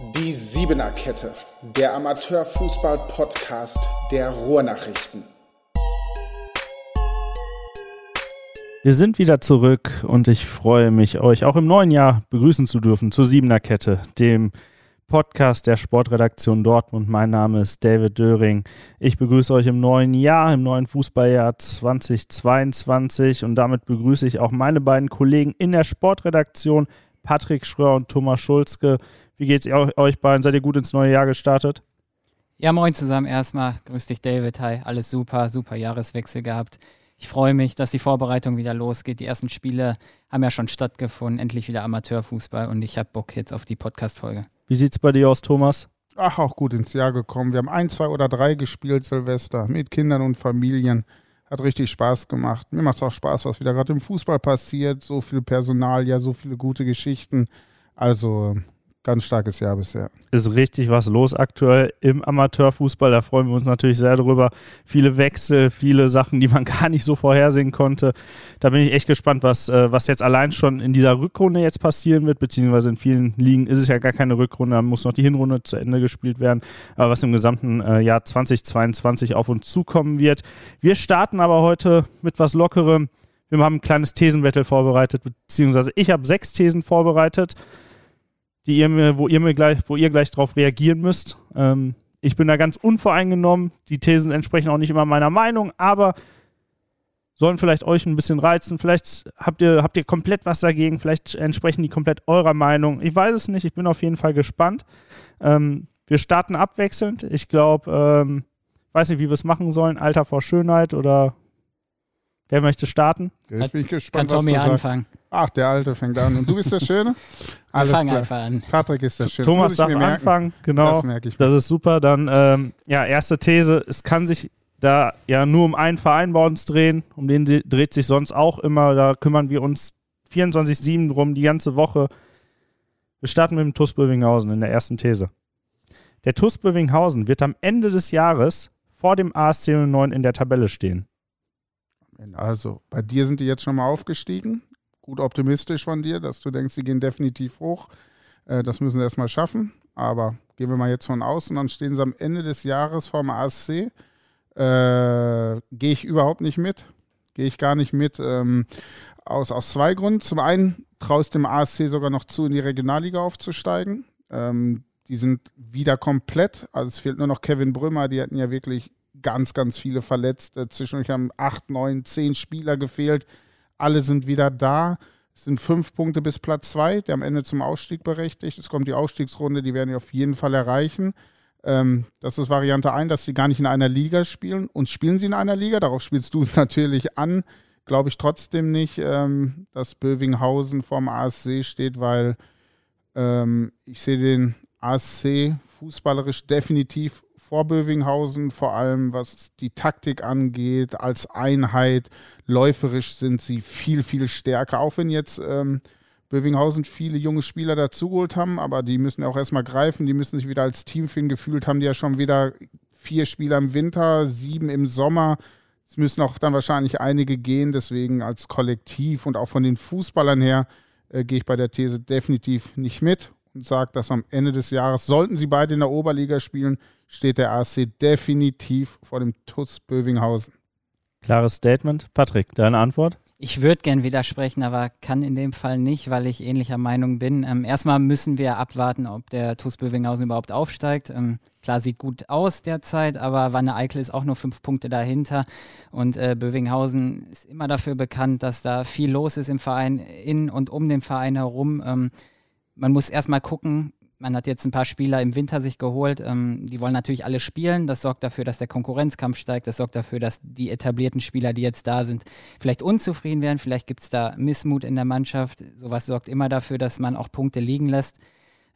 Die Siebener Kette, der Amateurfußball-Podcast der Ruhrnachrichten. Wir sind wieder zurück und ich freue mich, euch auch im neuen Jahr begrüßen zu dürfen zur Siebener Kette, dem Podcast der Sportredaktion Dortmund. Mein Name ist David Döring. Ich begrüße euch im neuen Jahr, im neuen Fußballjahr 2022 und damit begrüße ich auch meine beiden Kollegen in der Sportredaktion, Patrick Schröer und Thomas Schulzke. Wie geht's euch beiden? Seid ihr gut ins neue Jahr gestartet? Ja, moin zusammen erstmal. Grüß dich, David. Hi, alles super, super Jahreswechsel gehabt. Ich freue mich, dass die Vorbereitung wieder losgeht. Die ersten Spiele haben ja schon stattgefunden. Endlich wieder Amateurfußball und ich habe Bock jetzt auf die Podcast-Folge. Wie sieht's bei dir aus, Thomas? Ach, auch gut ins Jahr gekommen. Wir haben ein, zwei oder drei gespielt, Silvester, mit Kindern und Familien. Hat richtig Spaß gemacht. Mir macht es auch Spaß, was wieder gerade im Fußball passiert. So viel Personal, ja, so viele gute Geschichten. Also ganz starkes Jahr bisher. Ist richtig was los aktuell im Amateurfußball. Da freuen wir uns natürlich sehr drüber. Viele Wechsel, viele Sachen, die man gar nicht so vorhersehen konnte. Da bin ich echt gespannt, was, äh, was jetzt allein schon in dieser Rückrunde jetzt passieren wird, beziehungsweise in vielen Ligen ist es ja gar keine Rückrunde, da muss noch die Hinrunde zu Ende gespielt werden. Aber was im gesamten äh, Jahr 2022 auf uns zukommen wird. Wir starten aber heute mit was Lockerem. Wir haben ein kleines Thesenbattle vorbereitet, beziehungsweise ich habe sechs Thesen vorbereitet die ihr mir, wo ihr mir gleich, wo ihr gleich drauf reagieren müsst. Ähm, ich bin da ganz unvoreingenommen. Die Thesen entsprechen auch nicht immer meiner Meinung, aber sollen vielleicht euch ein bisschen reizen. Vielleicht habt ihr, habt ihr komplett was dagegen. Vielleicht entsprechen die komplett eurer Meinung. Ich weiß es nicht. Ich bin auf jeden Fall gespannt. Ähm, wir starten abwechselnd. Ich glaube, ähm, weiß nicht, wie wir es machen sollen. Alter vor Schönheit oder wer möchte starten? Jetzt bin ich gespannt, Kann Tommy was du anfangen. sagst. Ach, der Alte fängt an. Und du bist der Schöne? Wir fangen einfach an. Patrick ist der Schöne. Thomas darf mir anfangen. Genau. Das merke ich. Das ist super. Dann, ähm, ja, erste These. Es kann sich da ja nur um einen Verein bei uns drehen. Um den dreht sich sonst auch immer. Da kümmern wir uns 24-7 drum, die ganze Woche. Wir starten mit dem TuS Bövinghausen in der ersten These. Der TuS Bövinghausen wird am Ende des Jahres vor dem ASC 09 in der Tabelle stehen. Also, bei dir sind die jetzt schon mal aufgestiegen. Gut optimistisch von dir, dass du denkst, sie gehen definitiv hoch. Äh, Das müssen sie erstmal schaffen. Aber gehen wir mal jetzt von aus und dann stehen sie am Ende des Jahres vorm ASC. Äh, Gehe ich überhaupt nicht mit. Gehe ich gar nicht mit. Ähm, aus, aus zwei Gründen. Zum einen traust dem ASC sogar noch zu, in die Regionalliga aufzusteigen. Ähm, die sind wieder komplett. Also es fehlt nur noch Kevin Brümmer. Die hatten ja wirklich ganz, ganz viele verletzt. Äh, Zwischendurch haben acht, neun, zehn Spieler gefehlt. Alle sind wieder da. Es sind fünf Punkte bis Platz zwei, der am Ende zum Ausstieg berechtigt. Es kommt die Ausstiegsrunde, die werden die auf jeden Fall erreichen. Ähm, das ist Variante 1, dass sie gar nicht in einer Liga spielen. Und spielen sie in einer Liga, darauf spielst du es natürlich an, glaube ich trotzdem nicht, ähm, dass Bövinghausen vorm ASC steht, weil ähm, ich sehe den ASC fußballerisch definitiv vor Bövinghausen, vor allem was die Taktik angeht, als Einheit. Läuferisch sind sie viel, viel stärker, auch wenn jetzt ähm, Bövinghausen viele junge Spieler dazugeholt haben, aber die müssen ja auch erstmal greifen, die müssen sich wieder als Team finden. Gefühlt haben die ja schon wieder vier Spieler im Winter, sieben im Sommer. Es müssen auch dann wahrscheinlich einige gehen, deswegen als Kollektiv und auch von den Fußballern her äh, gehe ich bei der These definitiv nicht mit und sage, dass am Ende des Jahres, sollten sie beide in der Oberliga spielen, steht der AC definitiv vor dem TuS Bövinghausen. Klares Statement. Patrick, deine Antwort? Ich würde gern widersprechen, aber kann in dem Fall nicht, weil ich ähnlicher Meinung bin. Ähm, erstmal müssen wir abwarten, ob der TuS Bövinghausen überhaupt aufsteigt. Ähm, klar, sieht gut aus derzeit, aber Wanne Eickel ist auch nur fünf Punkte dahinter. Und äh, Bövinghausen ist immer dafür bekannt, dass da viel los ist im Verein, in und um den Verein herum. Ähm, man muss erstmal gucken, man hat jetzt ein paar Spieler im Winter sich geholt. Ähm, die wollen natürlich alle spielen. Das sorgt dafür, dass der Konkurrenzkampf steigt. Das sorgt dafür, dass die etablierten Spieler, die jetzt da sind, vielleicht unzufrieden werden. Vielleicht gibt es da Missmut in der Mannschaft. Sowas sorgt immer dafür, dass man auch Punkte liegen lässt.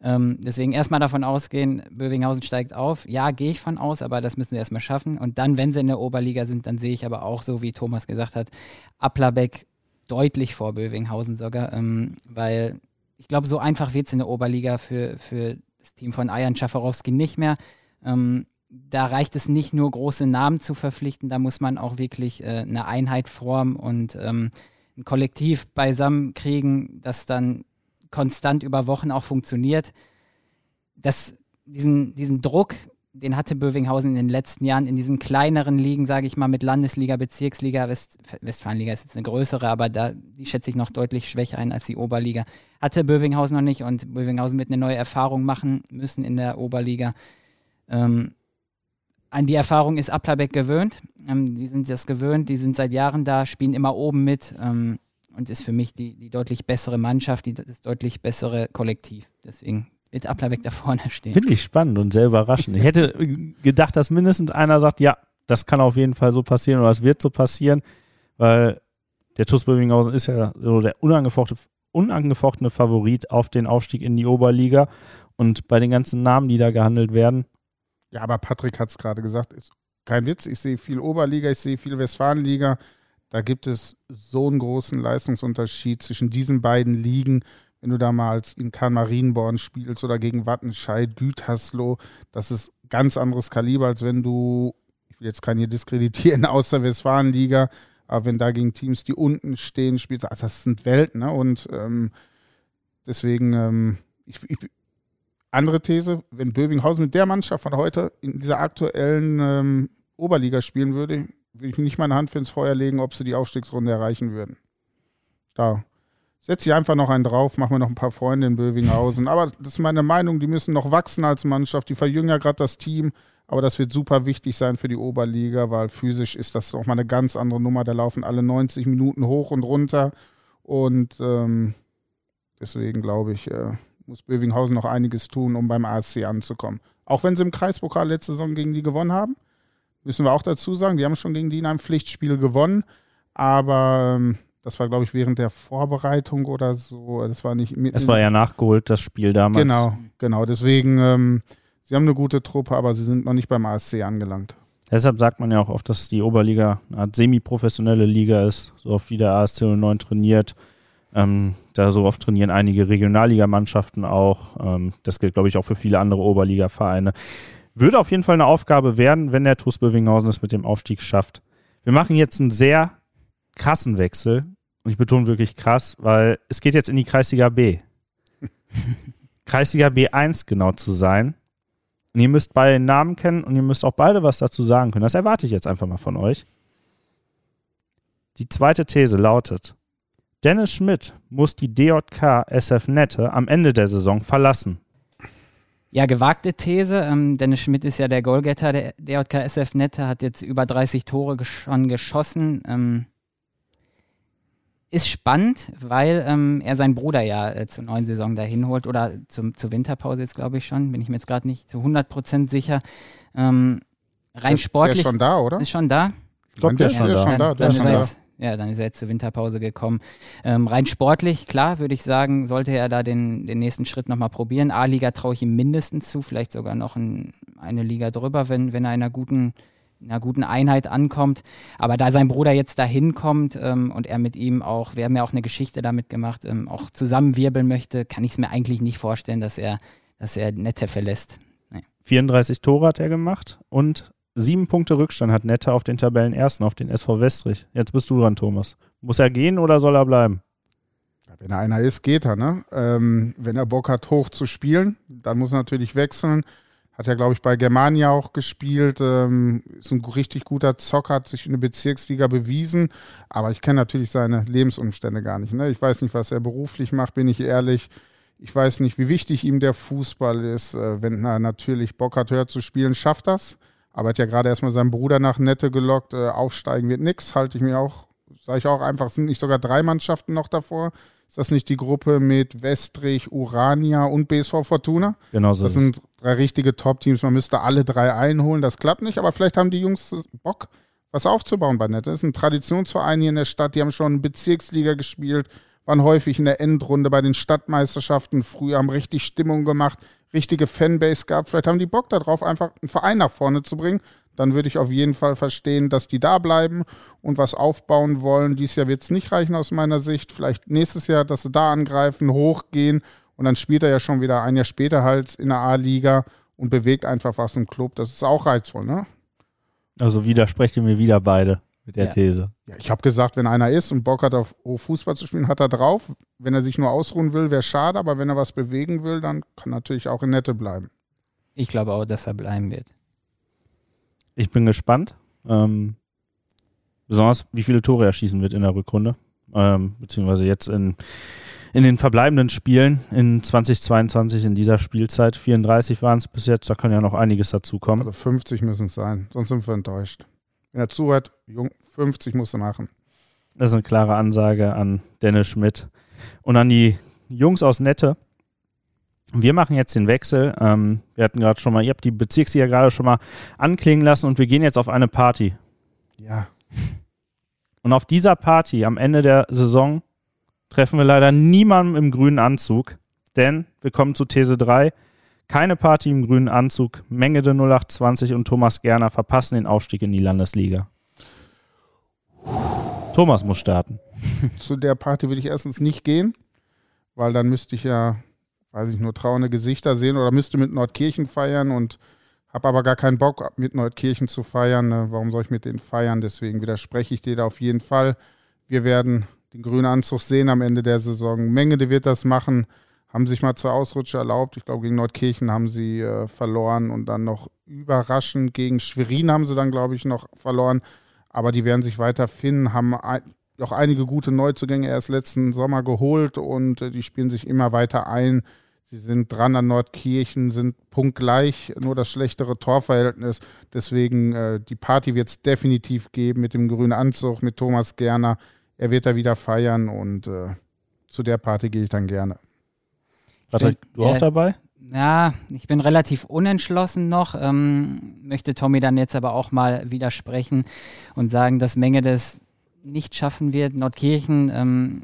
Ähm, deswegen erstmal davon ausgehen, Bövinghausen steigt auf. Ja, gehe ich von aus, aber das müssen sie erstmal schaffen. Und dann, wenn sie in der Oberliga sind, dann sehe ich aber auch so, wie Thomas gesagt hat, Applerbeck deutlich vor Bövinghausen sogar, ähm, weil ich glaube, so einfach wird es in der Oberliga für, für das Team von Ayan Schafarowski nicht mehr. Ähm, da reicht es nicht nur, große Namen zu verpflichten, da muss man auch wirklich äh, eine Einheit formen und ähm, ein Kollektiv beisammen kriegen, das dann konstant über Wochen auch funktioniert. das, diesen, diesen Druck, den hatte Bövinghausen in den letzten Jahren in diesen kleineren Ligen, sage ich mal, mit Landesliga, Bezirksliga, West, Westfalenliga ist jetzt eine größere, aber da, die schätze ich noch deutlich schwächer ein als die Oberliga. Hatte Bövinghausen noch nicht und Bövinghausen wird eine neue Erfahrung machen müssen in der Oberliga. Ähm, an die Erfahrung ist Applerbeck gewöhnt. Ähm, die sind das gewöhnt, die sind seit Jahren da, spielen immer oben mit ähm, und ist für mich die, die deutlich bessere Mannschaft, die, das deutlich bessere Kollektiv. Deswegen wird Applerbeck da vorne stehen. Finde ich spannend und sehr überraschend. Ich hätte gedacht, dass mindestens einer sagt, ja, das kann auf jeden Fall so passieren oder es wird so passieren, weil der TuS Bövinghausen ist ja so der unangefochtene, unangefochtene Favorit auf den Aufstieg in die Oberliga. Und bei den ganzen Namen, die da gehandelt werden, Ja, aber Patrick hat es gerade gesagt, ist kein Witz. Ich sehe viel Oberliga, ich sehe viel Westfalenliga. Da gibt es so einen großen Leistungsunterschied zwischen diesen beiden Ligen. Wenn du da mal als in Kahn Marienborn spielst oder gegen Wattenscheid, Gütersloh, das ist ganz anderes Kaliber, als wenn du, ich will jetzt keinen hier diskreditieren aus der Westfalenliga, aber wenn da gegen Teams, die unten stehen, spielst, also das sind Welten. Ne? Und ähm, deswegen, ähm, ich, ich, andere These, wenn Bövinghausen mit der Mannschaft von heute in dieser aktuellen ähm, Oberliga spielen würde, würde ich nicht meine Hand für ins Feuer legen, ob sie die Aufstiegsrunde erreichen würden. Da setze ich einfach noch einen drauf, mache mir noch ein paar Freunde in Bövinghausen. Aber das ist meine Meinung, die müssen noch wachsen als Mannschaft. Die verjüngen ja gerade das Team, aber das wird super wichtig sein für die Oberliga, weil physisch ist das auch mal eine ganz andere Nummer. Da laufen alle 90 Minuten hoch und runter. Und ähm, deswegen glaube ich, äh, muss Bövinghausen noch einiges tun, um beim ASC anzukommen. Auch wenn sie im Kreispokal letzte Saison gegen die gewonnen haben, müssen wir auch dazu sagen, die haben schon gegen die in einem Pflichtspiel gewonnen, aber ähm, das war, glaube ich, während der Vorbereitung oder so. Das war nicht es war ja nachgeholt, das Spiel damals. Genau, genau. Deswegen, ähm, sie haben eine gute Truppe, aber sie sind noch nicht beim ASC angelangt. Deshalb sagt man ja auch oft, dass die Oberliga eine Art semi-professionelle Liga ist, so oft wie der ASC 09 trainiert. Ähm, da so oft trainieren einige Regionalligamannschaften auch. Ähm, das gilt, glaube ich, auch für viele andere Oberliga-Vereine. Würde auf jeden Fall eine Aufgabe werden, wenn der TuS Bövinghausen es mit dem Aufstieg schafft. Wir machen jetzt einen sehr krassen Wechsel. Und ich betone wirklich krass, weil es geht jetzt in die Kreisliga B. Kreisliga B1 genau zu sein. Und ihr müsst beide Namen kennen und ihr müsst auch beide was dazu sagen können. Das erwarte ich jetzt einfach mal von euch. Die zweite These lautet, Dennis Schmidt muss die DJK SF Nette am Ende der Saison verlassen. Ja, gewagte These. Ähm, Dennis Schmidt ist ja der Goalgetter der DJK SF Nette, hat jetzt über 30 Tore gesch schon geschossen. Ähm, ist spannend, weil ähm, er seinen Bruder ja äh, zur neuen Saison dahin holt oder zum, zur Winterpause jetzt, glaube ich schon. Bin ich mir jetzt gerade nicht zu 100% sicher. Ähm, rein Der- sportlich. Der ist schon da, oder? Ist schon da? Ich glaube, der ist schon der ist da. schon da. Der dann ist er da. jetzt, ja, dann ist er jetzt zur Winterpause gekommen. Ähm, rein sportlich, klar, würde ich sagen, sollte er da den, den nächsten Schritt nochmal probieren. A-Liga traue ich ihm mindestens zu, vielleicht sogar noch ein, eine Liga drüber, wenn, wenn er in einer guten, einer guten Einheit ankommt. Aber da sein Bruder jetzt dahin kommt ähm, und er mit ihm auch, wir haben ja auch eine Geschichte damit gemacht, ähm, auch zusammenwirbeln möchte, kann ich es mir eigentlich nicht vorstellen, dass er, dass er Nette verlässt. 34 Tore hat er gemacht und sieben Punkte Rückstand hat Nette auf den Tabellenersten, auf den SV Westrich. Jetzt bist du dran, Thomas. Muss er gehen oder soll er bleiben? Wenn er einer ist, geht er. Ne? Ähm, wenn er Bock hat, hoch zu spielen, dann muss er natürlich wechseln. Hat ja, glaube ich, bei Germania auch gespielt. Ähm, ist ein richtig guter Zocker, hat sich in der Bezirksliga bewiesen. Aber ich kenne natürlich seine Lebensumstände gar nicht. Ne? Ich weiß nicht, was er beruflich macht, bin ich ehrlich. Ich weiß nicht, wie wichtig ihm der Fußball ist. Äh, wenn er natürlich Bock hat, höher zu spielen, schafft das. Aber er hat ja gerade erstmal seinen Bruder nach Nette gelockt. Äh, aufsteigen wird nix, halte ich mir auch, sage ich auch einfach, sind nicht sogar drei Mannschaften noch davor. Ist das nicht die Gruppe mit Westrich, Urania und BSV Fortuna? Genau so Das sind drei richtige Top-Teams. Man müsste alle drei einholen. Das klappt nicht, aber vielleicht haben die Jungs Bock, was aufzubauen bei Nette. Das ist ein Traditionsverein hier in der Stadt. Die haben schon Bezirksliga gespielt, waren häufig in der Endrunde bei den Stadtmeisterschaften. Früher haben richtig Stimmung gemacht, richtige Fanbase gehabt. Vielleicht haben die Bock darauf, einfach einen Verein nach vorne zu bringen. Dann würde ich auf jeden Fall verstehen, dass die da bleiben und was aufbauen wollen. Dieses Jahr wird es nicht reichen aus meiner Sicht. Vielleicht nächstes Jahr, dass sie da angreifen, hochgehen und dann spielt er ja schon wieder ein Jahr später halt in der A-Liga und bewegt einfach was im Club. Das ist auch reizvoll, ne? Also widersprecht ihr mir wieder beide. mit der Ja. These. Ja, ich habe gesagt, wenn einer ist und Bock hat, auf auf Fußball zu spielen, hat er drauf. Wenn er sich nur ausruhen will, wäre schade, aber wenn er was bewegen will, dann kann natürlich auch in Nette bleiben. Ich glaube auch, dass er bleiben wird. Ich bin gespannt. Ähm, besonders, wie viele Tore er schießen wird in der Rückrunde. Ähm, beziehungsweise jetzt in, in den verbleibenden Spielen in 2022 in dieser Spielzeit. 34 waren es bis jetzt, da kann ja noch einiges dazukommen. Also 50 müssen es sein, sonst sind wir enttäuscht. Wenn er zuhört, Jung, 50 musst du machen. Das ist eine klare Ansage an Dennis Schmidt und an die Jungs aus Nette. Wir machen jetzt den Wechsel. Ähm, wir hatten gerade schon mal, ihr habt die Bezirksliga gerade schon mal anklingen lassen und wir gehen jetzt auf eine Party. Ja, Und auf dieser Party am Ende der Saison treffen wir leider niemanden im grünen Anzug, denn wir kommen zu These 3. Keine Party im grünen Anzug. Menge der 0820 und Thomas Gerner verpassen den Aufstieg in die Landesliga. Thomas muss starten. zu der Party würde ich erstens nicht gehen, weil dann müsste ich ja, weiß ich, nur trauernde Gesichter sehen oder müsste mit Nordkirchen feiern und habe aber gar keinen Bock, mit Nordkirchen zu feiern. Ne? Warum soll ich mit denen feiern? Deswegen widerspreche ich dir da auf jeden Fall. Wir werden den grünen Anzug sehen am Ende der Saison. Mengede wird das machen. Haben sich mal zwei Ausrutsche erlaubt. Ich glaube, gegen Nordkirchen haben sie äh, verloren und dann noch überraschend gegen Schwerin haben sie dann, glaube ich, noch verloren. Aber die werden sich weiter finden, haben ein, auch einige gute Neuzugänge erst letzten Sommer geholt und äh, die spielen sich immer weiter ein. Sie sind dran an Nordkirchen, sind punktgleich, nur das schlechtere Torverhältnis. Deswegen, äh, die Party wird es definitiv geben mit dem grünen Anzug, mit Thomas Gerner. Er wird da wieder feiern und äh, zu der Party gehe ich dann gerne. Patrick, du auch äh, dabei? Ja, ich bin relativ unentschlossen noch. Ähm, möchte Tommy dann jetzt aber auch mal widersprechen und sagen, dass Menge das nicht schaffen wird. Nordkirchen ähm,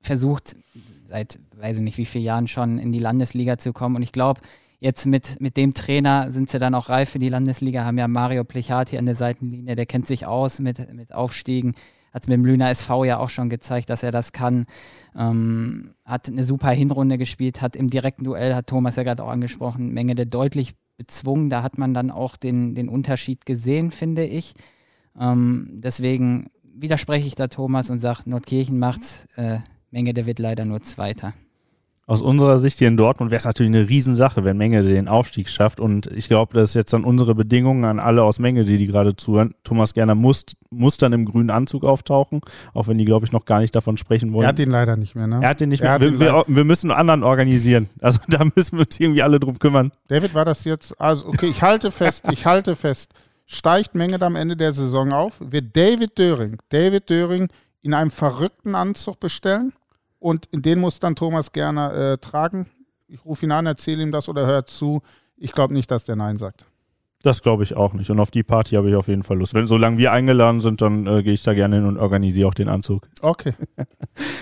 versucht seit, weiß ich nicht, wie vielen Jahren schon in die Landesliga zu kommen. Und ich glaube, jetzt mit, mit dem Trainer sind sie dann auch reif für die Landesliga. Haben ja Mario Plechati an der Seitenlinie, der kennt sich aus mit, mit Aufstiegen. Hat mit dem Lüner SV ja auch schon gezeigt, dass er das kann. Ähm, hat eine super Hinrunde gespielt, hat im direkten Duell, hat Thomas ja gerade auch angesprochen, Menge der deutlich bezwungen. Da hat man dann auch den, den Unterschied gesehen, finde ich. Ähm, deswegen widerspreche ich da Thomas und sage, Nordkirchen macht's. Äh, Menge der wird leider nur Zweiter. Aus unserer Sicht hier in Dortmund wäre es natürlich eine Riesensache, wenn Menge den Aufstieg schafft. Und ich glaube, das ist jetzt dann unsere Bedingungen an alle aus Menge, die, die gerade zuhören. Thomas Gerner muss, muss dann im grünen Anzug auftauchen, auch wenn die, glaube ich, noch gar nicht davon sprechen wollen. Er hat ihn leider nicht mehr, ne? Er hat den nicht Er mehr. Wir, ihn wir, wir müssen einen anderen organisieren. Also da müssen wir uns irgendwie alle drum kümmern. David, war das jetzt? Also, okay, ich halte fest, ich halte fest. Steigt Menge am Ende der Saison auf, wird David Döring, David Döring in einem verrückten Anzug bestellen und den muss dann Thomas gerne äh, tragen. Ich rufe ihn an, erzähle ihm das oder hört zu. Ich glaube nicht, dass der Nein sagt. Das glaube ich auch nicht. Und auf die Party habe ich auf jeden Fall Lust. Wenn, solange wir eingeladen sind, dann äh, gehe ich da gerne hin und organisiere auch den Anzug. Okay.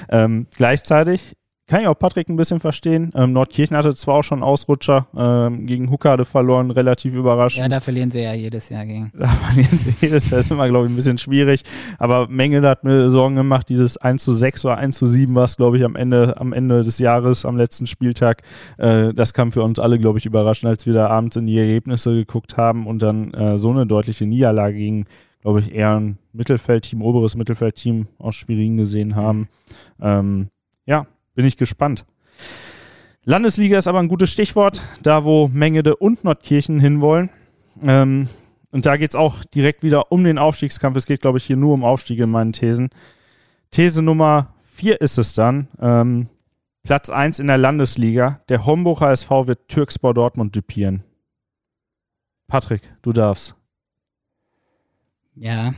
Ähm, gleichzeitig kann ich auch Patrick ein bisschen verstehen. Ähm, Nordkirchen hatte zwar auch schon Ausrutscher ähm, gegen Huckade verloren, relativ überraschend. Ja, da verlieren sie ja jedes Jahr gegen. Da verlieren sie jedes Jahr, ist immer, glaube ich, ein bisschen schwierig. Aber Mengele hat mir Sorgen gemacht, dieses 1 zu 6 oder 1 zu 7 war es, glaube ich, am Ende, am Ende des Jahres, am letzten Spieltag. Äh, das kam für uns alle, glaube ich, überraschend, als wir da abends in die Ergebnisse geguckt haben und dann äh, so eine deutliche Niederlage gegen, glaube ich, eher ein Mittelfeldteam, oberes Mittelfeldteam aus Schwerin gesehen haben. Ähm, ja, bin ich gespannt. Landesliga ist aber ein gutes Stichwort, da wo Mengede und Nordkirchen hinwollen. Ähm, und da geht es auch direkt wieder um den Aufstiegskampf. Es geht, glaube ich, hier nur um Aufstiege in meinen Thesen. These Nummer 4 ist es dann. Ähm, Platz 1 in der Landesliga. Der Homburger SV wird Türkspor Dortmund düpieren. Patrick, du darfst. Ja,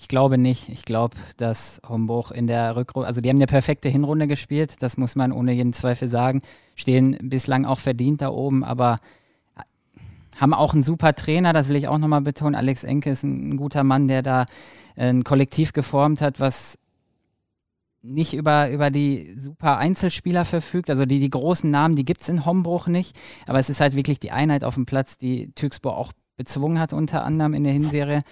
ich glaube nicht. Ich glaube, dass Homburg in der Rückrunde, also die haben eine perfekte Hinrunde gespielt, das muss man ohne jeden Zweifel sagen. Stehen bislang auch verdient da oben, aber haben auch einen super Trainer, das will ich auch nochmal betonen. Alex Enke ist ein, ein guter Mann, der da ein Kollektiv geformt hat, was nicht über, über die super Einzelspieler verfügt. Also die, die großen Namen, die gibt es in Hombruch nicht. Aber es ist halt wirklich die Einheit auf dem Platz, die Türkspor auch bezwungen hat, unter anderem in der Hinserie.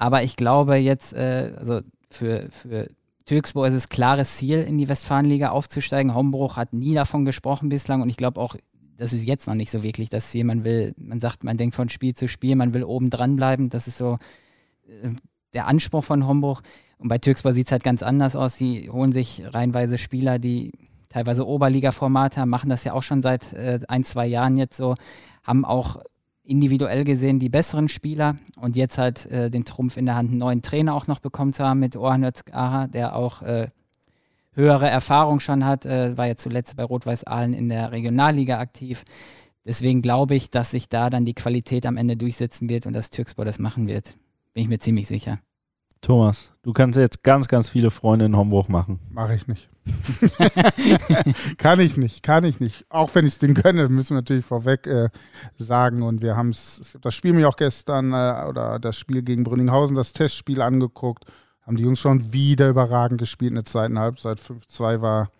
Aber ich glaube jetzt, äh, also für, für Türkspor ist es klares Ziel, in die Westfalenliga aufzusteigen. Hombruch hat nie davon gesprochen bislang und ich glaube auch, das ist jetzt noch nicht so wirklich das Ziel. Man will, man sagt, man denkt von Spiel zu Spiel, man will oben dran bleiben. Das ist so äh, der Anspruch von Homburg. Und bei Türkspor sieht es halt ganz anders aus. Sie holen sich reihenweise Spieler, die teilweise Oberliga-Formate haben, machen das ja auch schon seit äh, ein, zwei Jahren jetzt so, haben auch individuell gesehen die besseren Spieler und jetzt halt äh, den Trumpf in der Hand, einen neuen Trainer auch noch bekommen zu haben mit Orhan Özgara, der auch äh, höhere Erfahrung schon hat, äh, war ja zuletzt bei Rot-Weiß Aalen in der Regionalliga aktiv. Deswegen glaube ich, dass sich da dann die Qualität am Ende durchsetzen wird und dass Türkspor das machen wird. Bin ich mir ziemlich sicher. Thomas, du kannst jetzt ganz, ganz viele Freunde in Homburg machen. Mache ich nicht. kann ich nicht, kann ich nicht. Auch wenn ich es denen gönne, müssen wir natürlich vorweg äh, sagen. Und wir haben das Spiel mir auch gestern äh, oder das Spiel gegen Brünninghausen, das Testspiel angeguckt. Haben die Jungs schon wieder überragend gespielt in der zweiten Halbzeit. 5-2 war,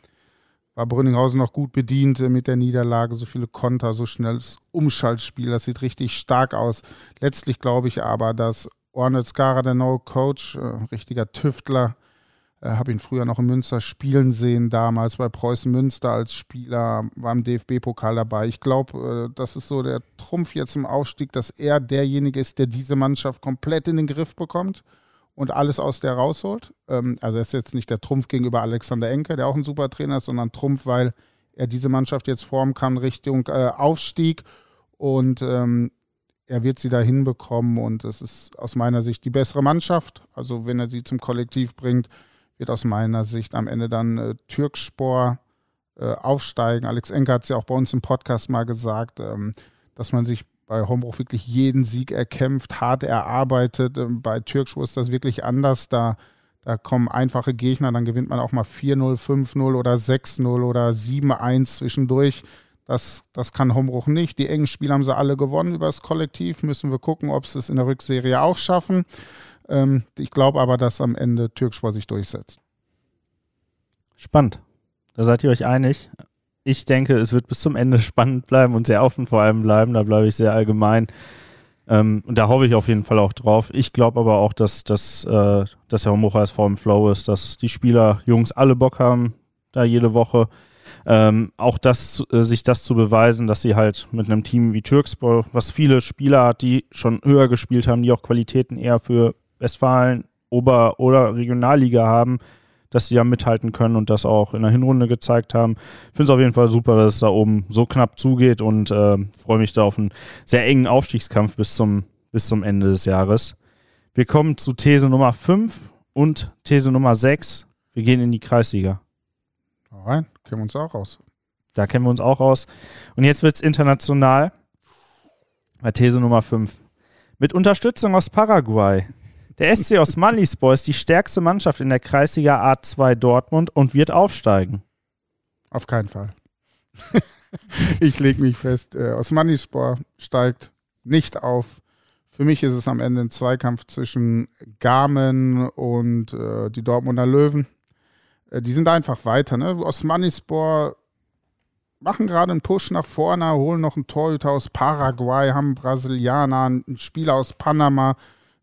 war Brünninghausen noch gut bedient äh, mit der Niederlage. So viele Konter, so schnelles Umschaltspiel. Das sieht richtig stark aus. Letztlich glaube ich aber, dass Ornel Skara, der neue Coach, äh, richtiger Tüftler. Äh, Habe ihn früher noch in Münster spielen sehen, damals bei Preußen Münster als Spieler, war im DFB-Pokal dabei. Ich glaube, äh, das ist so der Trumpf jetzt im Aufstieg, dass er derjenige ist, der diese Mannschaft komplett in den Griff bekommt und alles aus der rausholt. Ähm, also er ist jetzt nicht der Trumpf gegenüber Alexander Enke, der auch ein super Trainer ist, sondern Trumpf, weil er diese Mannschaft jetzt formen kann Richtung äh, Aufstieg. Und ähm, er wird sie da hinbekommen und es ist aus meiner Sicht die bessere Mannschaft. Also wenn er sie zum Kollektiv bringt, wird aus meiner Sicht am Ende dann äh, Türkspor äh, aufsteigen. Alex Enker hat es ja auch bei uns im Podcast mal gesagt, ähm, dass man sich bei Hombruch wirklich jeden Sieg erkämpft, hart erarbeitet. Ähm, bei Türkspor ist das wirklich anders. Da, da kommen einfache Gegner, dann gewinnt man auch mal 4-0, 5-0 oder 6-0 oder 7-1 zwischendurch. Das, das kann Hombruch nicht. Die engen Spiele haben sie alle gewonnen über das Kollektiv. Müssen wir gucken, ob sie es in der Rückserie auch schaffen. Ähm, ich glaube aber, dass am Ende Türkspor sich durchsetzt. Spannend. Da seid ihr euch einig. Ich denke, es wird bis zum Ende spannend bleiben und sehr offen vor allem bleiben. Da bleibe ich sehr allgemein. Ähm, und da hoffe ich auf jeden Fall auch drauf. Ich glaube aber auch, dass, dass, äh, dass der Homburger SV im Flow ist, dass die Spieler, Jungs alle Bock haben, da jede Woche ähm, auch das, äh, sich das zu beweisen, dass sie halt mit einem Team wie Türkspor, was viele Spieler hat, die schon höher gespielt haben, die auch Qualitäten eher für Westfalen, Ober- oder Regionalliga haben, dass sie ja mithalten können und das auch in der Hinrunde gezeigt haben. Ich finde es auf jeden Fall super, dass es da oben so knapp zugeht und äh, freue mich da auf einen sehr engen Aufstiegskampf bis zum, bis zum Ende des Jahres. Wir kommen zu These Nummer 5 und These Nummer 6. Wir gehen in die Kreisliga. Rein, kennen wir uns auch aus. Da kennen wir uns auch aus. Und jetzt wird es international. Bei These Nummer 5. Mit Unterstützung aus Paraguay. Der SC Osmanispor ist die stärkste Mannschaft in der Kreisliga A2 Dortmund und wird aufsteigen. Auf keinen Fall. ich lege mich fest, äh, Osmanispor steigt nicht auf. Für mich ist es am Ende ein Zweikampf zwischen Garmen und äh, die Dortmunder Löwen. Äh, die sind einfach weiter. Ne? Osmanispor machen gerade einen Push nach vorne, holen noch einen Torhüter aus Paraguay, haben einen Brasilianer, einen Spieler aus Panama,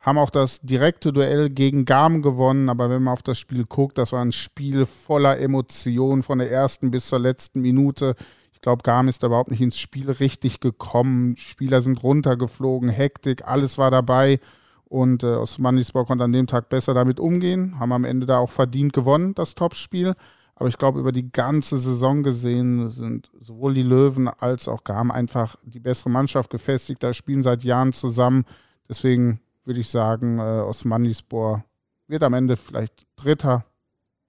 haben auch das direkte Duell gegen Garm gewonnen. Aber wenn man auf das Spiel guckt, das war ein Spiel voller Emotionen von der ersten bis zur letzten Minute. Ich glaube, Garm ist überhaupt nicht ins Spiel richtig gekommen. Spieler sind runtergeflogen, Hektik, alles war dabei. Und äh, Osmanispor konnte an dem Tag besser damit umgehen, haben am Ende da auch verdient gewonnen, das Topspiel. Aber ich glaube, über die ganze Saison gesehen sind sowohl die Löwen als auch Garm einfach die bessere Mannschaft gefestigt. Da spielen seit Jahren zusammen. Deswegen würde ich sagen, äh, Osmanispor wird am Ende vielleicht Dritter.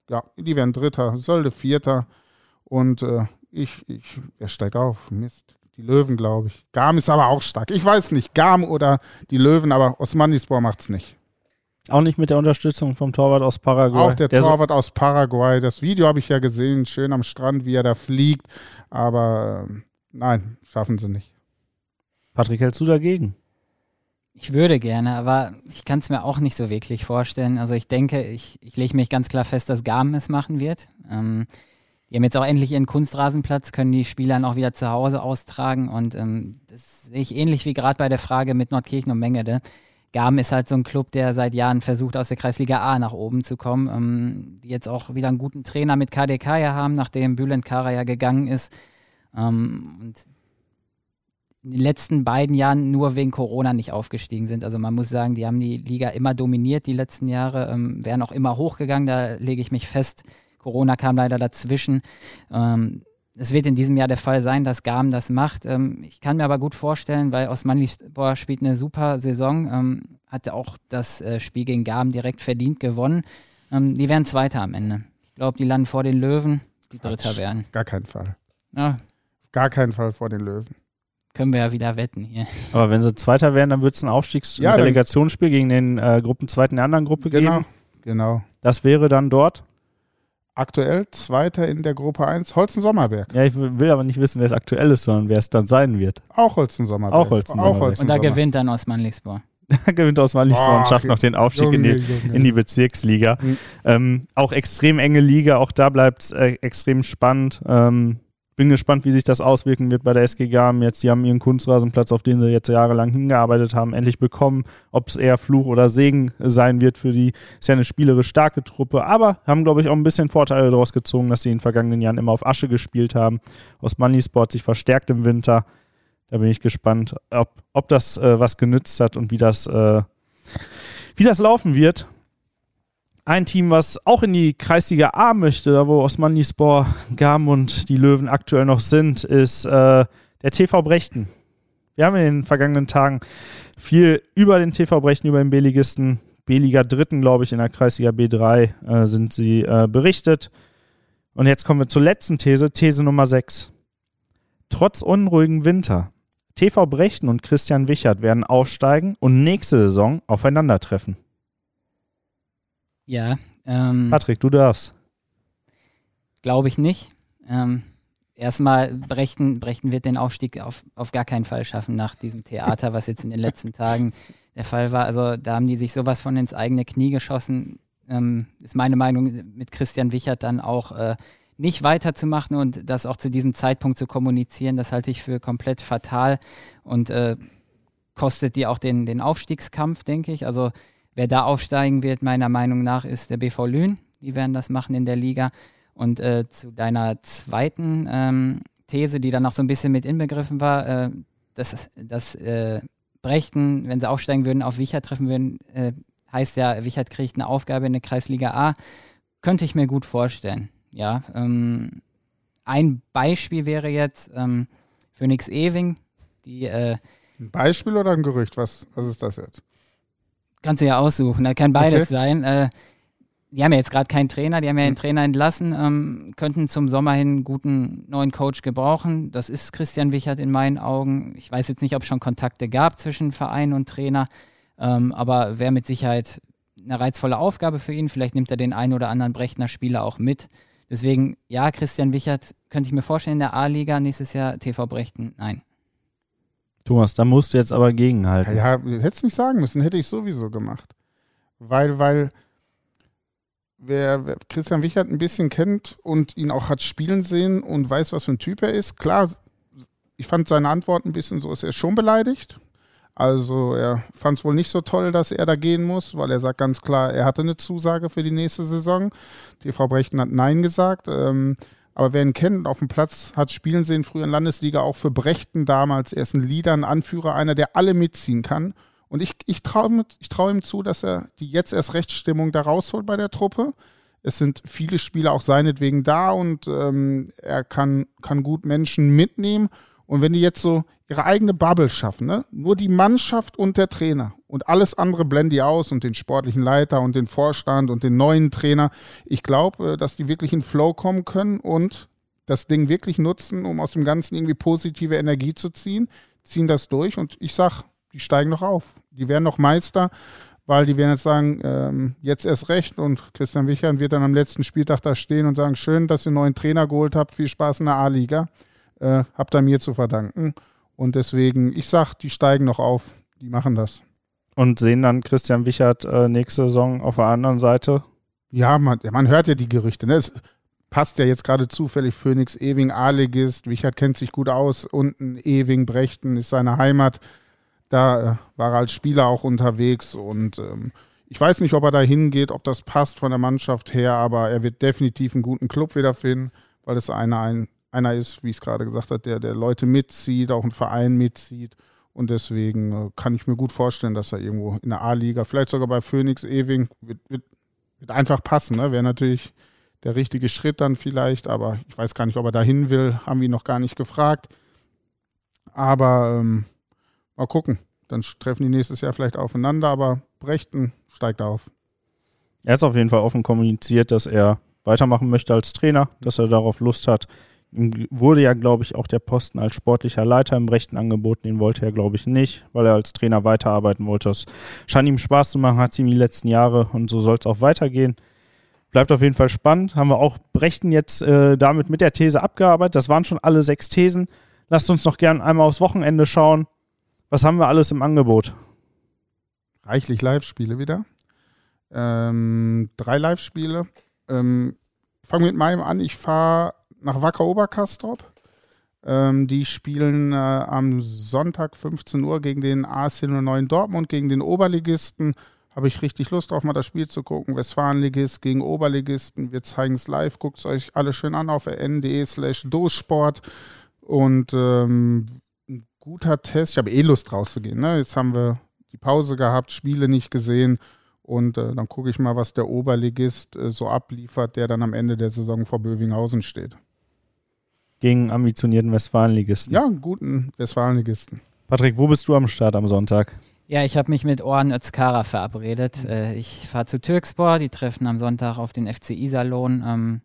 Ja, die werden Dritter, sollte Vierter. Und äh, ich, ich, wer steigt auf? Mist. Die Löwen, glaube ich. Garm ist aber auch stark. Ich weiß nicht, Garm oder die Löwen, aber Osmanispor macht es nicht. Auch nicht mit der Unterstützung vom Torwart aus Paraguay. Auch der, der Torwart so aus Paraguay. Das Video habe ich ja gesehen, schön am Strand, wie er da fliegt. Aber äh, nein, schaffen sie nicht. Patrick, hältst du dagegen? Ich würde gerne, aber ich kann es mir auch nicht so wirklich vorstellen. Also ich denke, ich, ich lege mich ganz klar fest, dass Garm es machen wird. Ähm, die haben jetzt auch endlich ihren Kunstrasenplatz, können die Spieler auch wieder zu Hause austragen. Und ähm, das sehe ich ähnlich wie gerade bei der Frage mit Nordkirchen und Mengede. Garm ist halt so ein Club, der seit Jahren versucht, aus der Kreisliga A nach oben zu kommen. Ähm, die jetzt auch wieder einen guten Trainer mit KDK ja haben, nachdem Bülent Kara ja gegangen ist. Ähm, und in den letzten beiden Jahren nur wegen Corona nicht aufgestiegen sind. Also man muss sagen, die haben die Liga immer dominiert die letzten Jahre, ähm, wären auch immer hochgegangen, da lege ich mich fest. Corona kam leider dazwischen. Ähm, es wird in diesem Jahr der Fall sein, dass Garm das macht. Ähm, ich kann mir aber gut vorstellen, weil Osmanlispor spielt eine super Saison, ähm, hatte auch das äh, Spiel gegen Garm direkt verdient gewonnen. Ähm, die werden Zweiter am Ende. Ich glaube, die landen vor den Löwen, die Dritter werden. Gar keinen Fall. Ja, Gar keinen Fall vor den Löwen. Können wir ja wieder wetten hier. Aber wenn sie Zweiter wären, dann wird es ein Aufstiegs- Ja, dann- Relegationsspiel gegen den äh, Gruppenzweiten der anderen Gruppe Genau. geben. Genau. Das wäre dann dort. Aktuell Zweiter in der Gruppe 1, Holzen-Sommerberg. Ja, ich will aber nicht wissen, wer es aktuell ist, sondern wer es dann sein wird. Auch Holzen-Sommerberg. Auch Holzen-Sommerberg. Und da gewinnt dann Osmanlispor. Da gewinnt Osmanlispor und Ach, schafft noch den Aufstieg in die, Junge. in die Bezirksliga. Mhm. Ähm, auch extrem enge Liga, auch da bleibt es äh, extrem spannend. Ähm, bin gespannt, wie sich das auswirken wird bei der SG Garm. Jetzt, die haben ihren Kunstrasenplatz, auf den sie jetzt jahrelang hingearbeitet haben, endlich bekommen. Ob es eher Fluch oder Segen sein wird für die, ist ja eine spielerisch starke Truppe, aber haben, glaube ich, auch ein bisschen Vorteile daraus gezogen, dass sie in den vergangenen Jahren immer auf Asche gespielt haben. Osmanlispor hat sich verstärkt im Winter. Da bin ich gespannt, ob, ob das äh, was genützt hat und wie das, äh, wie das laufen wird. Ein Team, was auch in die Kreisliga A möchte, da wo Osmanlispor, Gam und die Löwen aktuell noch sind, ist äh, der TV Brechten. Wir haben in den vergangenen Tagen viel über den TV Brechten, über den B-Ligisten, B-Liga Dritten, glaube ich, in der Kreisliga B3 äh, sind sie äh, berichtet. Und jetzt kommen wir zur letzten These, These Nummer 6. Trotz unruhigen Winter, TV Brechten und Christian Wichert werden aufsteigen und nächste Saison aufeinandertreffen. Ja, ähm, Patrick, du darfst. glaube ich nicht. Ähm, erstmal, Brechten, Brechten wird den Aufstieg auf, auf gar keinen Fall schaffen nach diesem Theater, was jetzt in den letzten Tagen der Fall war. Also da haben die sich sowas von ins eigene Knie geschossen. Ähm, ist meine Meinung, mit Christian Wichert dann auch äh, nicht weiterzumachen und das auch zu diesem Zeitpunkt zu kommunizieren, das halte ich für komplett fatal und äh, kostet die auch den, den Aufstiegskampf, denke ich. Also wer da aufsteigen wird, meiner Meinung nach, ist der BV Lünen. Die werden das machen in der Liga. Und äh, zu deiner zweiten ähm, These, die dann noch so ein bisschen mit inbegriffen war, äh, dass, dass äh, Brechten, wenn sie aufsteigen würden, auf Wichert treffen würden, äh, heißt ja, Wichert kriegt eine Aufgabe in der Kreisliga A. Könnte ich mir gut vorstellen. Ja, ähm, ein Beispiel wäre jetzt ähm, Phoenix Ewing, die äh, Ein Beispiel oder ein Gerücht? Was, was ist das jetzt? Kannst du ja aussuchen, da kann beides Okay. sein. Äh, die haben ja jetzt gerade keinen Trainer, die haben ja den Trainer entlassen, ähm, könnten zum Sommer hin einen guten neuen Coach gebrauchen. Das ist Christian Wichert in meinen Augen. Ich weiß jetzt nicht, ob es schon Kontakte gab zwischen Verein und Trainer, ähm, aber wäre mit Sicherheit eine reizvolle Aufgabe für ihn. Vielleicht nimmt er den einen oder anderen Brechtner Spieler auch mit. Deswegen, ja, Christian Wichert könnte ich mir vorstellen in der A-Liga nächstes Jahr TV Brechten. Nein. Thomas, da musst du jetzt aber gegenhalten. Ja, ja hätte es nicht sagen müssen, hätte ich sowieso gemacht. Weil, weil wer, wer Christian Wichert ein bisschen kennt und ihn auch hat spielen sehen und weiß, was für ein Typ er ist, klar, ich fand seine Antwort ein bisschen so, ist er schon beleidigt. Also er fand es wohl nicht so toll, dass er da gehen muss, weil er sagt ganz klar, er hatte eine Zusage für die nächste Saison. TV Brechten hat Nein gesagt. Ähm, aber wer ihn kennt, auf dem Platz hat spielen sehen, früher in Landesliga, auch für Brechten damals. Er ist ein Leader, ein Anführer, einer, der alle mitziehen kann. Und ich, ich traue ich trau ihm zu, dass er die jetzt erst Rechtsstimmung da rausholt bei der Truppe. Es sind viele Spieler auch seinetwegen da und ähm, er kann, kann gut Menschen mitnehmen. Und wenn die jetzt so ihre eigene Bubble schaffen, ne? nur die Mannschaft und der Trainer und alles andere blenden die aus und den sportlichen Leiter und den Vorstand und den neuen Trainer. Ich glaube, äh, dass die wirklich in Flow kommen können und das Ding wirklich nutzen, um aus dem Ganzen irgendwie positive Energie zu ziehen, ziehen das durch und ich sag, die steigen noch auf. Die werden noch Meister, weil die werden jetzt sagen, ähm, jetzt erst recht und Christian Wichern wird dann am letzten Spieltag da stehen und sagen, schön, dass ihr einen neuen Trainer geholt habt, viel Spaß in der A-Liga, äh, habt ihr mir zu verdanken. Und deswegen, ich sag, die steigen noch auf, die machen das. Und sehen dann Christian Wichert äh, nächste Saison auf der anderen Seite. Ja, man, man hört ja die Gerüchte. Ne? Es passt ja jetzt gerade zufällig Phoenix, Ewing, A-Ligist. Wichert kennt sich gut aus. Unten Ewing, Brechten ist seine Heimat. Da äh, war er als Spieler auch unterwegs. Und ähm, ich weiß nicht, ob er da hingeht, ob das passt von der Mannschaft her, aber er wird definitiv einen guten Club wiederfinden, weil es eine, ein einer ist, wie ich es gerade gesagt habe, der, der Leute mitzieht, auch einen Verein mitzieht. Und deswegen äh, kann ich mir gut vorstellen, dass er irgendwo in der A-Liga, vielleicht sogar bei Phoenix Ewing, wird, wird, wird einfach passen. Ne? Wäre natürlich der richtige Schritt dann vielleicht, aber ich weiß gar nicht, ob er dahin will, haben wir ihn noch gar nicht gefragt. Aber ähm, mal gucken. Dann treffen die nächstes Jahr vielleicht aufeinander, aber Brechten steigt auf. Er hat auf jeden Fall offen kommuniziert, dass er weitermachen möchte als Trainer, dass er darauf Lust hat. Wurde ja, glaube ich, auch der Posten als sportlicher Leiter im Rechten angeboten. Den wollte er, glaube ich, nicht, weil er als Trainer weiterarbeiten wollte. Das scheint ihm Spaß zu machen, hat es ihm die letzten Jahre und so soll es auch weitergehen. Bleibt auf jeden Fall spannend. Haben wir auch Brechten jetzt äh, damit mit der These abgearbeitet. Das waren schon alle sechs Thesen. Lasst uns noch gern einmal aufs Wochenende schauen. Was haben wir alles im Angebot? Reichlich Live-Spiele wieder. Ähm, drei Live-Spiele. Ähm, fange mit meinem an. Ich fahre nach Wacker Oberkastrop. Ähm, die spielen äh, am Sonntag 15 Uhr gegen den AS 09 Dortmund, gegen den Oberligisten. Habe ich richtig Lust drauf, mal das Spiel zu gucken. Westfalenligist gegen Oberligisten. Wir zeigen es live. Guckt es euch alle schön an auf n.de slash dosport. Und ähm, ein guter Test. Ich habe eh Lust rauszugehen. Ne? Jetzt haben wir die Pause gehabt, Spiele nicht gesehen. Und äh, dann gucke ich mal, was der Oberligist äh, so abliefert, der dann am Ende der Saison vor Bövinghausen steht. Gegen ambitionierten Westfalenligisten. Ja, einen guten Westfalenligisten. Patrick, wo bist du am Start am Sonntag? Ja, ich habe mich mit Oran Özkara verabredet. Äh, ich fahre zu Türkspor, die treffen am Sonntag auf den FCI-Salon. Ähm,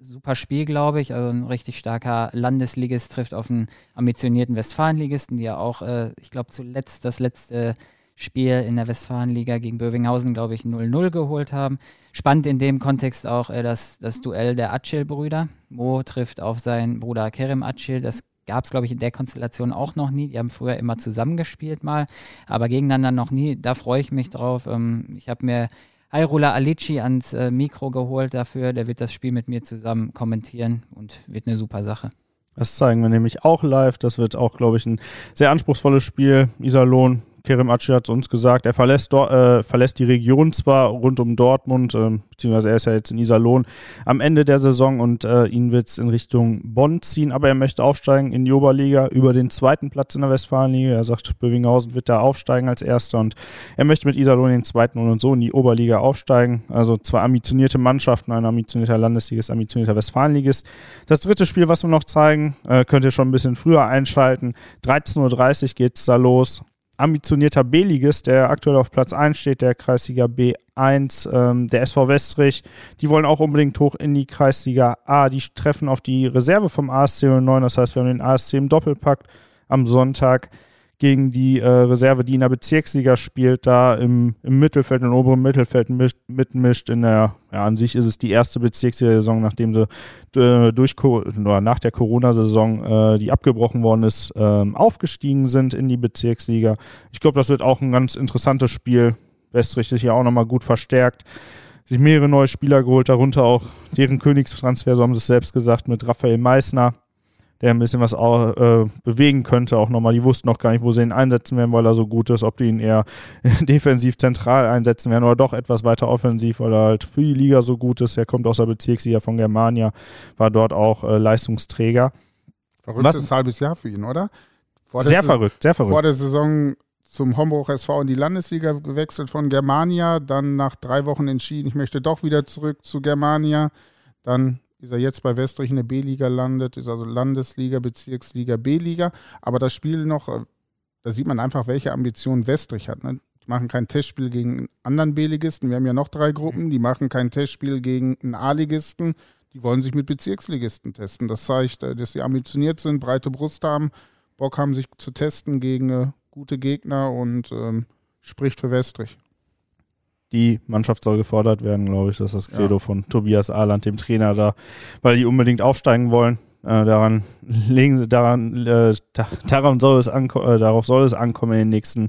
super Spiel, glaube ich. Also ein richtig starker Landesligist trifft auf einen ambitionierten Westfalenligisten, die ja auch, äh, ich glaube, zuletzt das letzte Spiel in der Westfalenliga gegen Bövinghausen, glaube ich, 0-0 geholt haben. Spannend in dem Kontext auch äh, das, das Duell der Acil-Brüder. Mo trifft auf seinen Bruder Kerem Acil. Das gab es, glaube ich, in der Konstellation auch noch nie. Die haben früher immer zusammengespielt mal, aber gegeneinander noch nie. Da freue ich mich drauf. Ähm, ich habe mir Hayrula Alici ans äh, Mikro geholt dafür. Der wird das Spiel mit mir zusammen kommentieren und wird eine super Sache. Das zeigen wir nämlich auch live. Das wird auch, glaube ich, ein sehr anspruchsvolles Spiel. Iserlohn Kerem Aci hat es uns gesagt, er verlässt, äh, verlässt die Region zwar rund um Dortmund, äh, beziehungsweise er ist ja jetzt in Iserlohn am Ende der Saison und äh, ihn wird es in Richtung Bonn ziehen, aber er möchte aufsteigen in die Oberliga über den zweiten Platz in der Westfalenliga. Er sagt, Bövinghausen wird da aufsteigen als erster und er möchte mit Iserlohn den zweiten und so in die Oberliga aufsteigen. Also zwei ambitionierte Mannschaften, ein ambitionierter Landesligist, ambitionierter Westfalenligist. Das dritte Spiel, was wir noch zeigen, äh, könnt ihr schon ein bisschen früher einschalten. 13.30 Uhr geht es da los ambitionierter B-Ligist, der aktuell auf Platz 1 steht, der Kreisliga B1, ähm, der SV Westrich. Die wollen auch unbedingt hoch in die Kreisliga A. Die treffen auf die Reserve vom ASC 09. Das heißt, wir haben den ASC im Doppelpack am Sonntag gegen die äh, Reserve, die in der Bezirksliga spielt, da im, im Mittelfeld, im oberen Mittelfeld mit, mitmischt. In der, ja, an sich ist es die erste Bezirksliga-Saison, nachdem sie äh, durch oder nach der Corona-Saison, äh, die abgebrochen worden ist, ähm, aufgestiegen sind in die Bezirksliga. Ich glaube, das wird auch ein ganz interessantes Spiel. Westrich sich ja auch nochmal gut verstärkt sich mehrere neue Spieler geholt, darunter auch deren Königstransfer, so haben sie es selbst gesagt, mit Raphael Meissner, der ein bisschen was äh, bewegen könnte. Auch nochmal, die wussten noch gar nicht, wo sie ihn einsetzen werden, weil er so gut ist, ob die ihn eher defensiv zentral einsetzen werden oder doch etwas weiter offensiv, weil er halt für die Liga so gut ist. Er kommt aus der Bezirksliga von Germania, war dort auch äh, Leistungsträger. Verrücktes was? halbes Jahr für ihn, oder? sehr verrückt, sehr verrückt. Vor der Saison zum Homburg SV in die Landesliga gewechselt von Germania, dann nach drei Wochen entschieden, ich möchte doch wieder zurück zu Germania, dann ist er jetzt bei Westrich in der B-Liga landet, ist also Landesliga, Bezirksliga, B-Liga. Aber das Spiel noch, äh, da sieht man einfach, welche Ambitionen Westrich hat. Ne? Die machen kein Testspiel gegen anderen B-Ligisten. Wir haben ja noch drei Gruppen. Die machen kein Testspiel gegen einen A-Ligisten. Die wollen sich mit Bezirksligisten testen. Das zeigt, äh, dass sie ambitioniert sind, breite Brust haben, Bock haben, sich zu testen gegen äh, gute Gegner und ähm, spricht für Westrich die Mannschaft soll gefordert werden, glaube ich. Das ist das Credo ja. von Tobias Ahland, dem Trainer da, weil die unbedingt aufsteigen wollen. Äh, daran legen daran, äh, daran soll es äh, darauf soll es ankommen in den nächsten,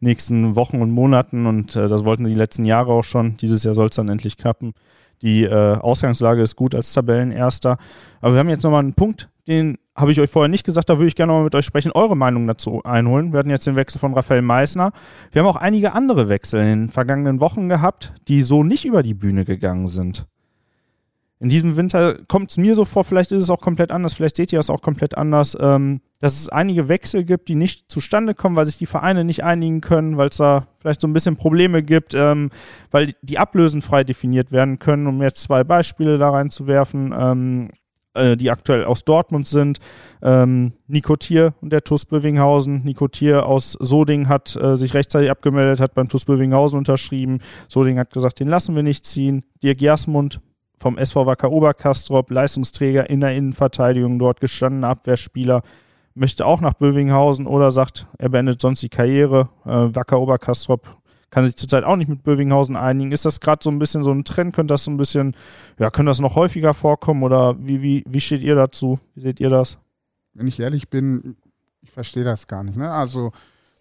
nächsten Wochen und Monaten und äh, das wollten die letzten Jahre auch schon. Dieses Jahr soll es dann endlich knappen. Die äh, Ausgangslage ist gut als Tabellenerster. Aber wir haben jetzt nochmal einen Punkt, den habe ich euch vorher nicht gesagt, da würde ich gerne mal mit euch sprechen, eure Meinung dazu einholen. Wir hatten jetzt den Wechsel von Raphael Meissner. Wir haben auch einige andere Wechsel in den vergangenen Wochen gehabt, die so nicht über die Bühne gegangen sind. in diesem Winter kommt es mir so vor, vielleicht ist es auch komplett anders, vielleicht seht ihr es auch komplett anders, ähm, dass es einige Wechsel gibt, die nicht zustande kommen, weil sich die Vereine nicht einigen können, weil es da vielleicht so ein bisschen Probleme gibt, ähm, weil die Ablösen frei definiert werden können, um jetzt zwei Beispiele da reinzuwerfen. Ähm, äh, die aktuell aus Dortmund sind. Ähm, Nico Thier und der TuS Bövinghausen. Nico Thier aus Soding hat äh, sich rechtzeitig abgemeldet, hat beim TuS Bövinghausen unterschrieben. Soding hat gesagt, den lassen wir nicht ziehen. Dirk Jasmund vom SV Wacker Oberkastrop, Leistungsträger in der Innenverteidigung, dort gestandener Abwehrspieler, möchte auch nach Bövinghausen oder sagt, er beendet sonst die Karriere. Äh, Wacker Oberkastrop kann sich zurzeit auch nicht mit Bövinghausen einigen. Ist das gerade so ein bisschen so ein Trend? Könnte das so ein bisschen, ja, könnte das noch häufiger vorkommen oder wie, wie, wie steht ihr dazu? Wie seht ihr das? Wenn ich ehrlich bin, ich verstehe das gar nicht. Ne? Also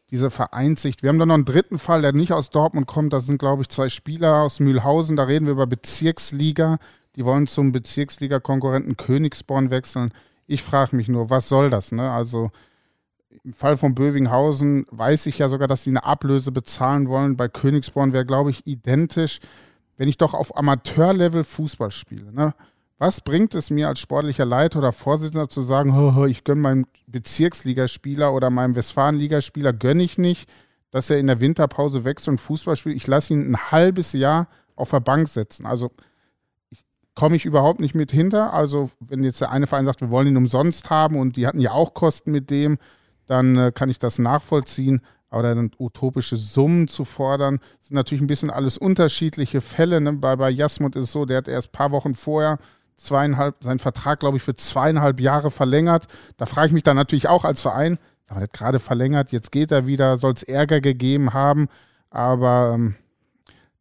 diese Vereinsicht. Wir haben da noch einen dritten Fall, der nicht aus Dortmund kommt. Das sind, glaube ich, zwei Spieler aus Mühlhausen. Da reden wir über Bezirksliga. Die wollen zum Bezirksliga-Konkurrenten Königsborn wechseln. Ich frage mich nur, was soll das? Ne? Also im Fall von Bövinghausen weiß ich ja sogar, dass sie eine Ablöse bezahlen wollen. Bei Königsborn wäre, glaube ich, identisch, wenn ich doch auf Amateurlevel Fußball spiele. Ne? Was bringt es mir als sportlicher Leiter oder Vorsitzender zu sagen, ich gönne meinem Bezirksligaspieler oder meinem Westfalenligaspieler, gönne ich nicht, dass er in der Winterpause wechselt und Fußball spielt. Ich lasse ihn ein halbes Jahr auf der Bank setzen. Also komme ich überhaupt nicht mit hinter. Also wenn jetzt der eine Verein sagt, wir wollen ihn umsonst haben und die hatten ja auch Kosten mit dem, dann äh, kann ich das nachvollziehen. Aber dann utopische Summen zu fordern, sind natürlich ein bisschen alles unterschiedliche Fälle. Ne? Bei, bei Jasmut ist es so, der hat erst ein paar Wochen vorher zweieinhalb, seinen Vertrag, glaube ich, für zweieinhalb Jahre verlängert. Da frage ich mich dann natürlich auch als Verein, aber er hat gerade verlängert, jetzt geht er wieder, soll es Ärger gegeben haben. Aber ähm,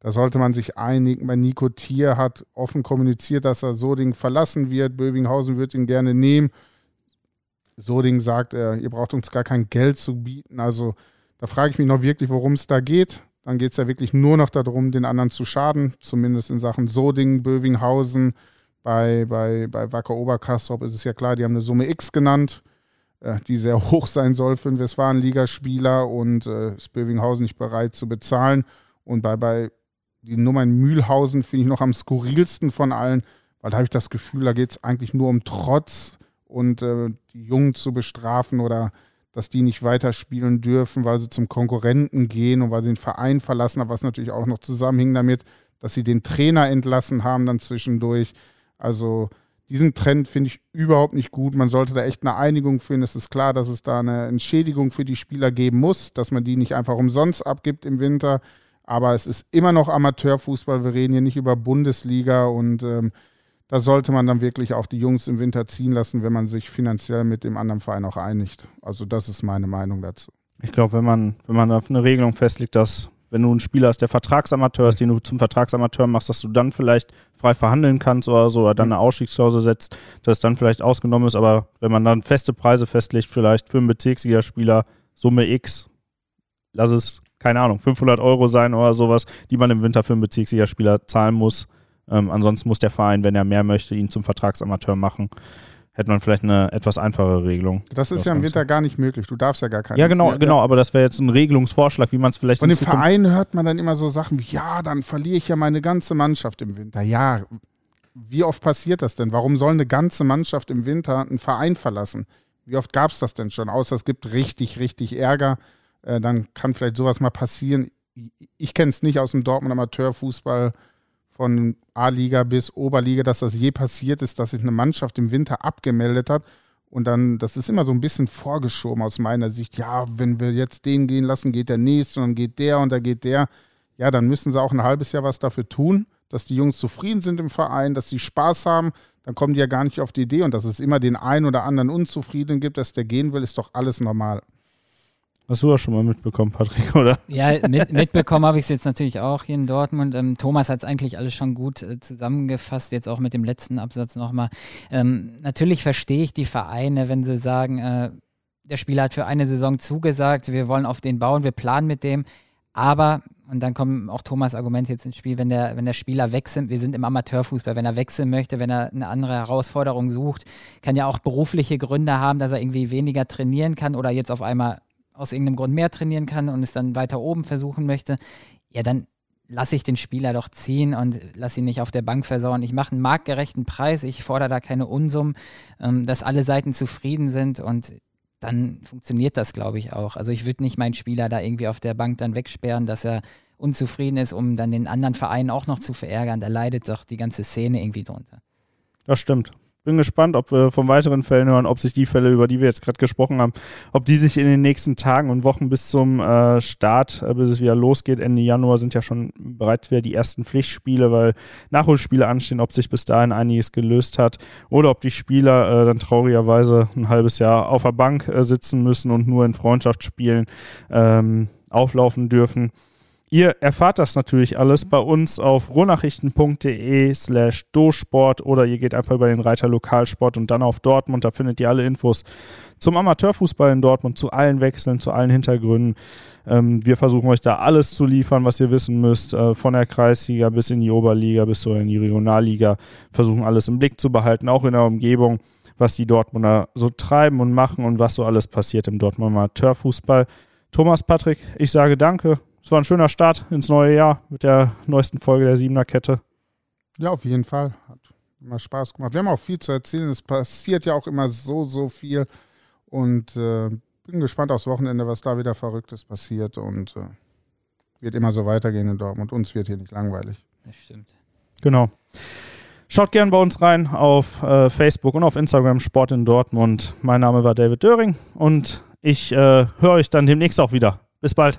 da sollte man sich einigen. Bei Nico Tier hat offen kommuniziert, dass er Soding verlassen wird. Bövinghausen wird ihn gerne nehmen. Soding sagt, äh, ihr braucht uns gar kein Geld zu bieten. Also da frage ich mich noch wirklich, worum es da geht. Dann geht es ja wirklich nur noch darum, den anderen zu schaden, zumindest in Sachen Soding, Bövinghausen. Bei, bei, bei Wacker Oberkastrop ist es ja klar, die haben eine Summe X genannt, äh, die sehr hoch sein soll für einen Westfalen-Ligaspieler und äh, ist Bövinghausen nicht bereit zu bezahlen. Und bei, bei die Nummer in Mühlhausen finde ich noch am skurrilsten von allen, weil da habe ich das Gefühl, da geht es eigentlich nur um Trotz und äh, die Jungen zu bestrafen oder dass die nicht weiterspielen dürfen, weil sie zum Konkurrenten gehen und weil sie den Verein verlassen haben, was natürlich auch noch zusammenhing damit, dass sie den Trainer entlassen haben dann zwischendurch. Also diesen Trend finde ich überhaupt nicht gut. Man sollte da echt eine Einigung finden. Es ist klar, dass es da eine Entschädigung für die Spieler geben muss, dass man die nicht einfach umsonst abgibt im Winter. Aber es ist immer noch Amateurfußball. Wir reden hier nicht über Bundesliga und ähm, da sollte man dann wirklich auch die Jungs im Winter ziehen lassen, wenn man sich finanziell mit dem anderen Verein auch einigt. Also das ist meine Meinung dazu. Ich glaube, wenn man, wenn man auf eine Regelung festlegt, dass wenn du einen Spieler hast, der Vertragsamateur ist, den du zum Vertragsamateur machst, dass du dann vielleicht frei verhandeln kannst oder so, oder dann eine Ausstiegsklausel setzt, dass es dann vielleicht ausgenommen ist. Aber wenn man dann feste Preise festlegt, vielleicht für einen Bezirksligaspieler Summe X, lass es, keine Ahnung, 500 Euro sein oder sowas, die man im Winter für einen Bezirksligaspieler zahlen muss, ähm, ansonsten muss der Verein, wenn er mehr möchte, ihn zum Vertragsamateur machen. Hätte man vielleicht eine etwas einfache Regelung. Das ist das ja im Winter gar nicht möglich. Du darfst ja gar keine. Ja, genau, mehr, genau. Aber das wäre jetzt ein Regelungsvorschlag, wie man es vielleicht. Von den Vereinen hört man dann immer so Sachen wie: Ja, dann verliere ich ja meine ganze Mannschaft im Winter. Ja, wie oft passiert das denn? Warum soll eine ganze Mannschaft im Winter einen Verein verlassen? Wie oft gab es das denn schon? Außer es gibt richtig, richtig Ärger. Äh, dann kann vielleicht sowas mal passieren. Ich kenne es nicht aus dem Dortmund Amateurfußball von A-Liga bis Oberliga, dass das je passiert ist, dass sich eine Mannschaft im Winter abgemeldet hat. Und dann, das ist immer so ein bisschen vorgeschoben aus meiner Sicht. Ja, wenn wir jetzt den gehen lassen, geht der nächste und dann geht der und dann geht der. Ja, dann müssen sie auch ein halbes Jahr was dafür tun, dass die Jungs zufrieden sind im Verein, dass sie Spaß haben. Dann kommen die ja gar nicht auf die Idee und dass es immer den einen oder anderen Unzufriedenen gibt, dass der gehen will, ist doch alles normal. Hast du das schon mal mitbekommen, Patrick, oder? Ja, mit, mitbekommen habe ich es jetzt natürlich auch hier in Dortmund. Ähm, Thomas hat es eigentlich alles schon gut äh, zusammengefasst, jetzt auch mit dem letzten Absatz nochmal. Ähm, natürlich verstehe ich die Vereine, wenn sie sagen, äh, der Spieler hat für eine Saison zugesagt, wir wollen auf den bauen, wir planen mit dem. Aber, und dann kommen auch Thomas' Argumente jetzt ins Spiel, wenn der, wenn der Spieler wechselt, wir sind im Amateurfußball, wenn er wechseln möchte, wenn er eine andere Herausforderung sucht, kann ja auch berufliche Gründe haben, dass er irgendwie weniger trainieren kann oder jetzt auf einmal aus irgendeinem Grund mehr trainieren kann und es dann weiter oben versuchen möchte, ja, dann lasse ich den Spieler doch ziehen und lasse ihn nicht auf der Bank versauen. Ich mache einen marktgerechten Preis, ich fordere da keine Unsummen, ähm, dass alle Seiten zufrieden sind und dann funktioniert das, glaube ich, auch. Also ich würde nicht meinen Spieler da irgendwie auf der Bank dann wegsperren, dass er unzufrieden ist, um dann den anderen Verein auch noch zu verärgern. Da leidet doch die ganze Szene irgendwie drunter. Das stimmt bin gespannt, ob wir von weiteren Fällen hören, ob sich die Fälle, über die wir jetzt gerade gesprochen haben, ob die sich in den nächsten Tagen und Wochen bis zum äh, Start, äh, bis es wieder losgeht, Ende Januar sind ja schon bereits wieder die ersten Pflichtspiele, weil Nachholspiele anstehen, ob sich bis dahin einiges gelöst hat oder ob die Spieler äh, dann traurigerweise ein halbes Jahr auf der Bank äh, sitzen müssen und nur in Freundschaftsspielen ähm, auflaufen dürfen. Ihr erfahrt das natürlich alles bei uns auf rohnachrichten.de slash dosport oder ihr geht einfach über den Reiter Lokalsport und dann auf Dortmund. Da findet ihr alle Infos zum Amateurfußball in Dortmund, zu allen Wechseln, zu allen Hintergründen. Ähm, wir versuchen euch da alles zu liefern, was ihr wissen müsst, äh, von der Kreisliga bis in die Oberliga, bis so in die Regionalliga. Versuchen alles im Blick zu behalten, auch in der Umgebung, was die Dortmunder so treiben und machen und was so alles passiert im Dortmunder Amateurfußball. Thomas, Patrick, ich sage danke es war ein schöner Start ins neue Jahr mit der neuesten Folge der Siebener Kette. Ja, auf jeden Fall. Hat immer Spaß gemacht. Wir haben auch viel zu erzählen. Es passiert ja auch immer so, so viel. Und äh, bin gespannt aufs Wochenende, was da wieder Verrücktes passiert. Und äh, wird immer so weitergehen in Dortmund. Uns wird hier nicht langweilig. Das stimmt. Genau. Schaut gern bei uns rein auf äh, Facebook und auf Instagram Sport in Dortmund. Mein Name war David Döring und ich äh, höre euch dann demnächst auch wieder. Bis bald.